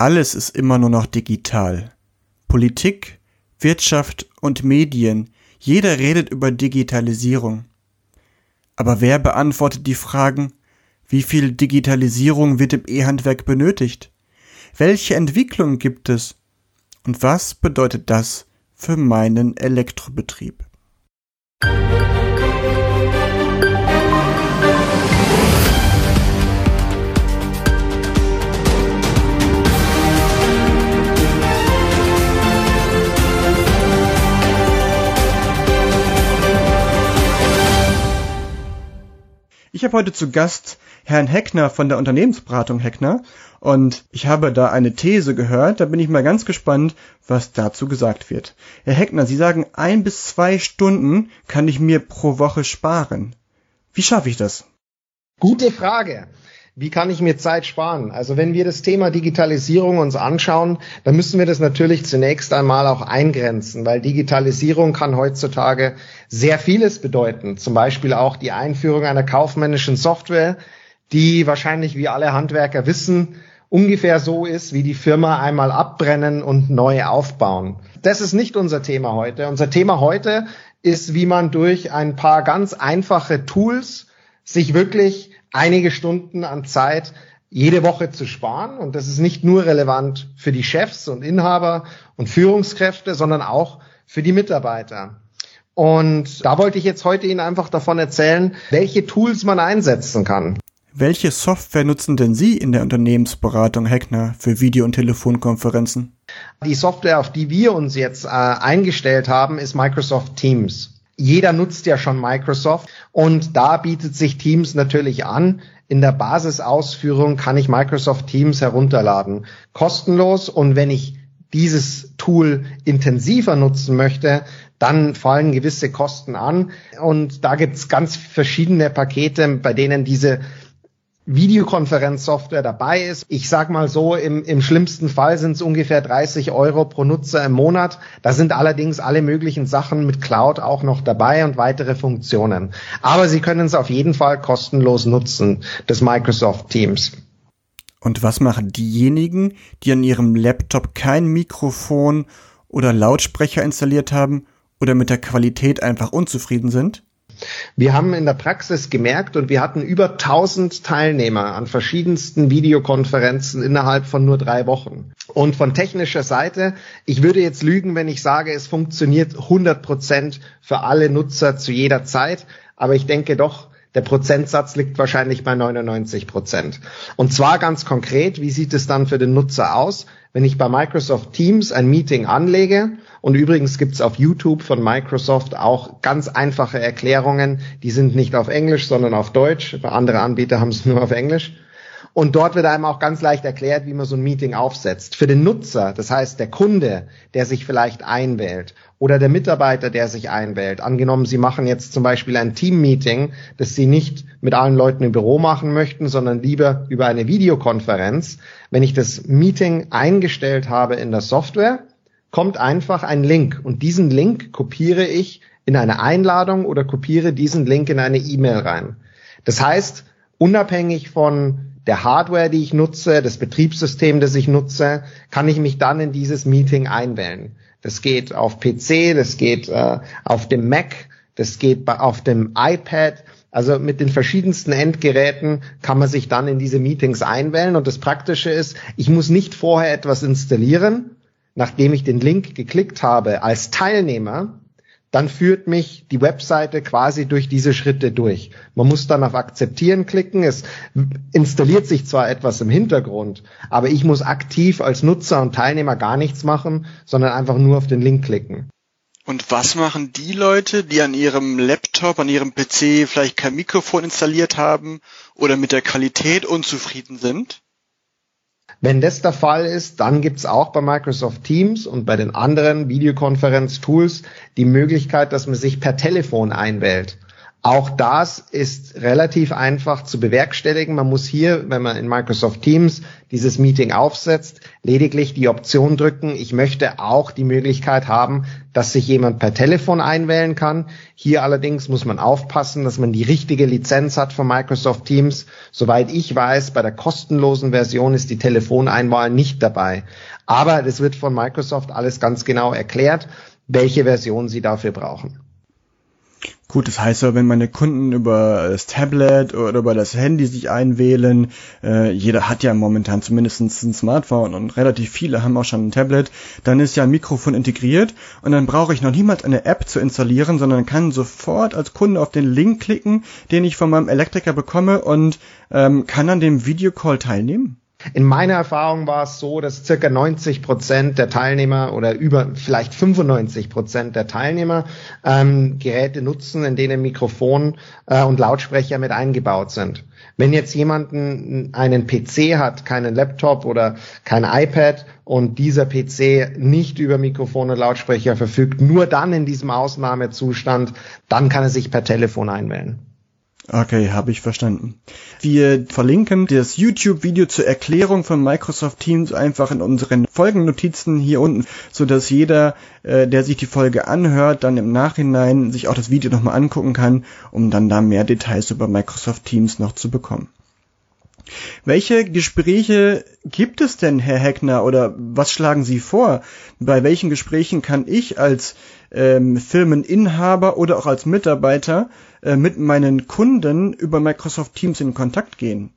Alles ist immer nur noch digital. Politik, Wirtschaft und Medien, jeder redet über Digitalisierung. Aber wer beantwortet die Fragen, wie viel Digitalisierung wird im E-Handwerk benötigt? Welche Entwicklung gibt es? Und was bedeutet das für meinen Elektrobetrieb? Ich habe heute zu Gast Herrn Heckner von der Unternehmensberatung Heckner und ich habe da eine These gehört, da bin ich mal ganz gespannt, was dazu gesagt wird. Herr Heckner, Sie sagen, ein bis zwei Stunden kann ich mir pro Woche sparen. Wie schaffe ich das? Gute Frage. Wie kann ich mir Zeit sparen? Also wenn wir das Thema Digitalisierung uns anschauen, dann müssen wir das natürlich zunächst einmal auch eingrenzen, weil Digitalisierung kann heutzutage sehr vieles bedeuten. Zum Beispiel auch die Einführung einer kaufmännischen Software, die wahrscheinlich, wie alle Handwerker wissen, ungefähr so ist, wie die Firma einmal abbrennen und neu aufbauen. Das ist nicht unser Thema heute. Unser Thema heute ist, wie man durch ein paar ganz einfache Tools sich wirklich einige Stunden an Zeit jede Woche zu sparen. Und das ist nicht nur relevant für die Chefs und Inhaber und Führungskräfte, sondern auch für die Mitarbeiter. Und da wollte ich jetzt heute Ihnen einfach davon erzählen, welche Tools man einsetzen kann. Welche Software nutzen denn Sie in der Unternehmensberatung Heckner für Video- und Telefonkonferenzen? Die Software, auf die wir uns jetzt äh, eingestellt haben, ist Microsoft Teams jeder nutzt ja schon Microsoft und da bietet sich Teams natürlich an. In der Basisausführung kann ich Microsoft Teams herunterladen. Kostenlos und wenn ich dieses Tool intensiver nutzen möchte, dann fallen gewisse Kosten an. Und da gibt's ganz verschiedene Pakete, bei denen diese Videokonferenzsoftware dabei ist. Ich sag mal so, im, im schlimmsten Fall sind es ungefähr 30 Euro pro Nutzer im Monat. Da sind allerdings alle möglichen Sachen mit Cloud auch noch dabei und weitere Funktionen. Aber Sie können es auf jeden Fall kostenlos nutzen, das Microsoft Teams. Und was machen diejenigen, die an ihrem Laptop kein Mikrofon oder Lautsprecher installiert haben oder mit der Qualität einfach unzufrieden sind? Wir haben in der Praxis gemerkt und wir hatten über 1000 Teilnehmer an verschiedensten Videokonferenzen innerhalb von nur drei Wochen. Und von technischer Seite, ich würde jetzt lügen, wenn ich sage, es funktioniert 100 Prozent für alle Nutzer zu jeder Zeit. Aber ich denke doch, der Prozentsatz liegt wahrscheinlich bei 99 Prozent. Und zwar ganz konkret, wie sieht es dann für den Nutzer aus, wenn ich bei Microsoft Teams ein Meeting anlege? Und übrigens gibt's auf YouTube von Microsoft auch ganz einfache Erklärungen. Die sind nicht auf Englisch, sondern auf Deutsch. Andere Anbieter haben es nur auf Englisch. Und dort wird einem auch ganz leicht erklärt, wie man so ein Meeting aufsetzt. Für den Nutzer, das heißt der Kunde, der sich vielleicht einwählt oder der Mitarbeiter, der sich einwählt. Angenommen, Sie machen jetzt zum Beispiel ein Team-Meeting, das Sie nicht mit allen Leuten im Büro machen möchten, sondern lieber über eine Videokonferenz. Wenn ich das Meeting eingestellt habe in der Software, kommt einfach ein Link und diesen Link kopiere ich in eine Einladung oder kopiere diesen Link in eine E-Mail rein. Das heißt, unabhängig von der Hardware, die ich nutze, das Betriebssystem, das ich nutze, kann ich mich dann in dieses Meeting einwählen. Das geht auf PC, das geht äh, auf dem Mac, das geht auf dem iPad. Also mit den verschiedensten Endgeräten kann man sich dann in diese Meetings einwählen. Und das Praktische ist, ich muss nicht vorher etwas installieren, nachdem ich den Link geklickt habe als Teilnehmer, dann führt mich die Webseite quasi durch diese Schritte durch. Man muss dann auf Akzeptieren klicken. Es installiert sich zwar etwas im Hintergrund, aber ich muss aktiv als Nutzer und Teilnehmer gar nichts machen, sondern einfach nur auf den Link klicken. Und was machen die Leute, die an ihrem Laptop, an ihrem PC vielleicht kein Mikrofon installiert haben oder mit der Qualität unzufrieden sind? Wenn das der Fall ist, dann gibt es auch bei Microsoft Teams und bei den anderen Videokonferenz-Tools die Möglichkeit, dass man sich per Telefon einwählt. Auch das ist relativ einfach zu bewerkstelligen. Man muss hier, wenn man in Microsoft Teams dieses Meeting aufsetzt, lediglich die Option drücken. Ich möchte auch die Möglichkeit haben, dass sich jemand per Telefon einwählen kann. Hier allerdings muss man aufpassen, dass man die richtige Lizenz hat von Microsoft Teams. Soweit ich weiß, bei der kostenlosen Version ist die Telefoneinwahl nicht dabei. Aber es wird von Microsoft alles ganz genau erklärt, welche Version sie dafür brauchen. Gut, das heißt aber, wenn meine Kunden über das Tablet oder über das Handy sich einwählen, äh, jeder hat ja momentan zumindest ein Smartphone und relativ viele haben auch schon ein Tablet, dann ist ja ein Mikrofon integriert und dann brauche ich noch niemals eine App zu installieren, sondern kann sofort als Kunde auf den Link klicken, den ich von meinem Elektriker bekomme und ähm, kann an dem Videocall teilnehmen. In meiner Erfahrung war es so, dass circa 90 Prozent der Teilnehmer oder über vielleicht 95 Prozent der Teilnehmer ähm, Geräte nutzen, in denen Mikrofon äh, und Lautsprecher mit eingebaut sind. Wenn jetzt jemanden einen PC hat, keinen Laptop oder kein iPad und dieser PC nicht über Mikrofon und Lautsprecher verfügt, nur dann in diesem Ausnahmezustand, dann kann er sich per Telefon einwählen. Okay, habe ich verstanden. Wir verlinken das YouTube-Video zur Erklärung von Microsoft Teams einfach in unseren Folgennotizen hier unten, so dass jeder, äh, der sich die Folge anhört, dann im Nachhinein sich auch das Video nochmal angucken kann, um dann da mehr Details über Microsoft Teams noch zu bekommen. Welche Gespräche gibt es denn, Herr Heckner, oder was schlagen Sie vor? Bei welchen Gesprächen kann ich als ähm, Firmeninhaber oder auch als Mitarbeiter äh, mit meinen Kunden über Microsoft Teams in Kontakt gehen?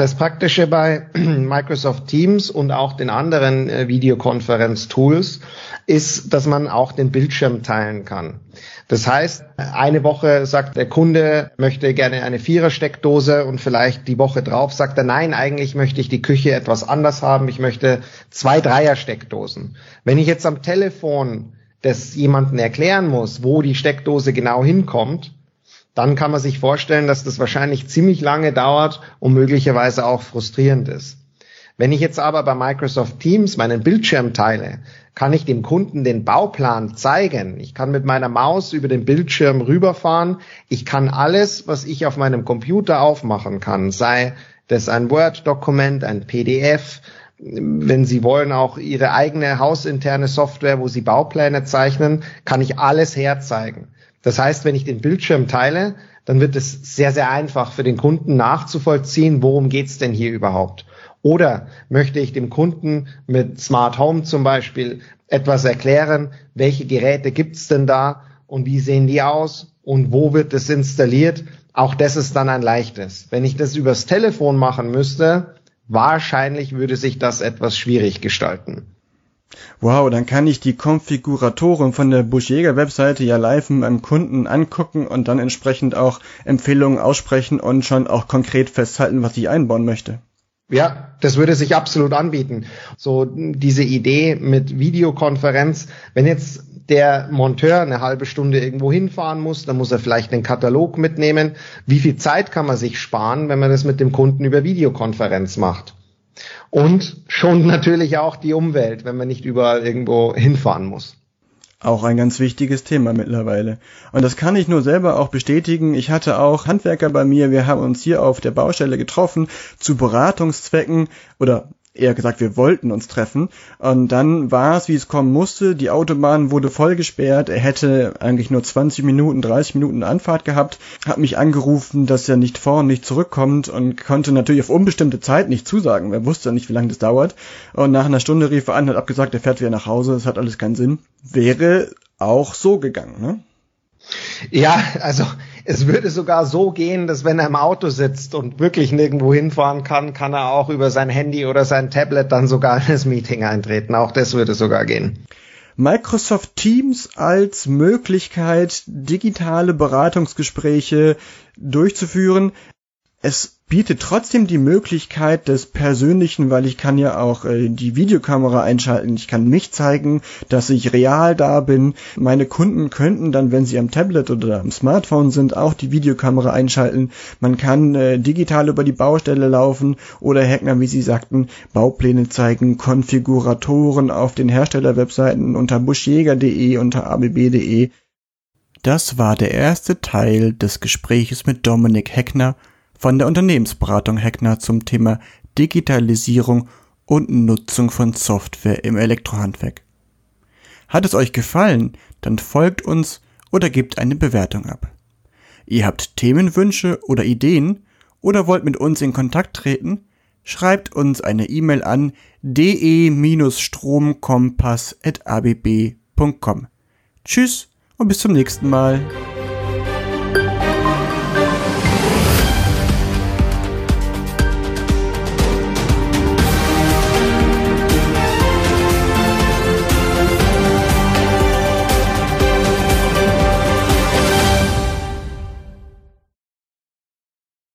Das Praktische bei Microsoft Teams und auch den anderen äh, Videokonferenz-Tools ist, dass man auch den Bildschirm teilen kann. Das heißt, eine Woche sagt der Kunde, möchte gerne eine Vierer-Steckdose und vielleicht die Woche drauf sagt er, nein, eigentlich möchte ich die Küche etwas anders haben. Ich möchte zwei Dreier-Steckdosen. Wenn ich jetzt am Telefon das jemanden erklären muss, wo die Steckdose genau hinkommt, dann kann man sich vorstellen, dass das wahrscheinlich ziemlich lange dauert und möglicherweise auch frustrierend ist. Wenn ich jetzt aber bei Microsoft Teams meinen Bildschirm teile, kann ich dem Kunden den Bauplan zeigen. Ich kann mit meiner Maus über den Bildschirm rüberfahren. Ich kann alles, was ich auf meinem Computer aufmachen kann, sei das ein Word-Dokument, ein PDF, wenn Sie wollen, auch Ihre eigene hausinterne Software, wo Sie Baupläne zeichnen, kann ich alles herzeigen. Das heißt, wenn ich den Bildschirm teile, dann wird es sehr, sehr einfach für den Kunden nachzuvollziehen, worum geht's denn hier überhaupt. Oder möchte ich dem Kunden mit Smart Home zum Beispiel etwas erklären, welche Geräte gibt's denn da und wie sehen die aus und wo wird es installiert? Auch das ist dann ein leichtes. Wenn ich das übers Telefon machen müsste, wahrscheinlich würde sich das etwas schwierig gestalten. Wow, dann kann ich die Konfiguratoren von der Buschjäger Webseite ja live mit meinem Kunden angucken und dann entsprechend auch Empfehlungen aussprechen und schon auch konkret festhalten, was ich einbauen möchte. Ja, das würde sich absolut anbieten. So diese Idee mit Videokonferenz, wenn jetzt der Monteur eine halbe Stunde irgendwo hinfahren muss, dann muss er vielleicht einen Katalog mitnehmen. Wie viel Zeit kann man sich sparen, wenn man das mit dem Kunden über Videokonferenz macht? Und schon natürlich auch die Umwelt, wenn man nicht überall irgendwo hinfahren muss. Auch ein ganz wichtiges Thema mittlerweile. Und das kann ich nur selber auch bestätigen. Ich hatte auch Handwerker bei mir. Wir haben uns hier auf der Baustelle getroffen zu Beratungszwecken oder eher gesagt, wir wollten uns treffen. Und dann war es, wie es kommen musste. Die Autobahn wurde voll gesperrt. Er hätte eigentlich nur 20 Minuten, 30 Minuten Anfahrt gehabt. Hat mich angerufen, dass er nicht vor und nicht zurückkommt und konnte natürlich auf unbestimmte Zeit nicht zusagen. Er wusste nicht, wie lange das dauert. Und nach einer Stunde rief er an, hat abgesagt, er fährt wieder nach Hause. Das hat alles keinen Sinn. Wäre auch so gegangen, ne? Ja, also es würde sogar so gehen, dass wenn er im Auto sitzt und wirklich nirgendwo hinfahren kann, kann er auch über sein Handy oder sein Tablet dann sogar in das Meeting eintreten. Auch das würde sogar gehen. Microsoft Teams als Möglichkeit, digitale Beratungsgespräche durchzuführen. Es bietet trotzdem die Möglichkeit des Persönlichen, weil ich kann ja auch äh, die Videokamera einschalten. Ich kann mich zeigen, dass ich real da bin. Meine Kunden könnten dann, wenn sie am Tablet oder am Smartphone sind, auch die Videokamera einschalten. Man kann äh, digital über die Baustelle laufen oder Hackner, wie Sie sagten, Baupläne zeigen, Konfiguratoren auf den Herstellerwebseiten unter buschjäger.de, unter abb.de Das war der erste Teil des Gespräches mit Dominik Heckner von der Unternehmensberatung Heckner zum Thema Digitalisierung und Nutzung von Software im Elektrohandwerk. Hat es euch gefallen, dann folgt uns oder gebt eine Bewertung ab. Ihr habt Themenwünsche oder Ideen oder wollt mit uns in Kontakt treten? Schreibt uns eine E-Mail an de-stromkompass.abb.com. Tschüss und bis zum nächsten Mal.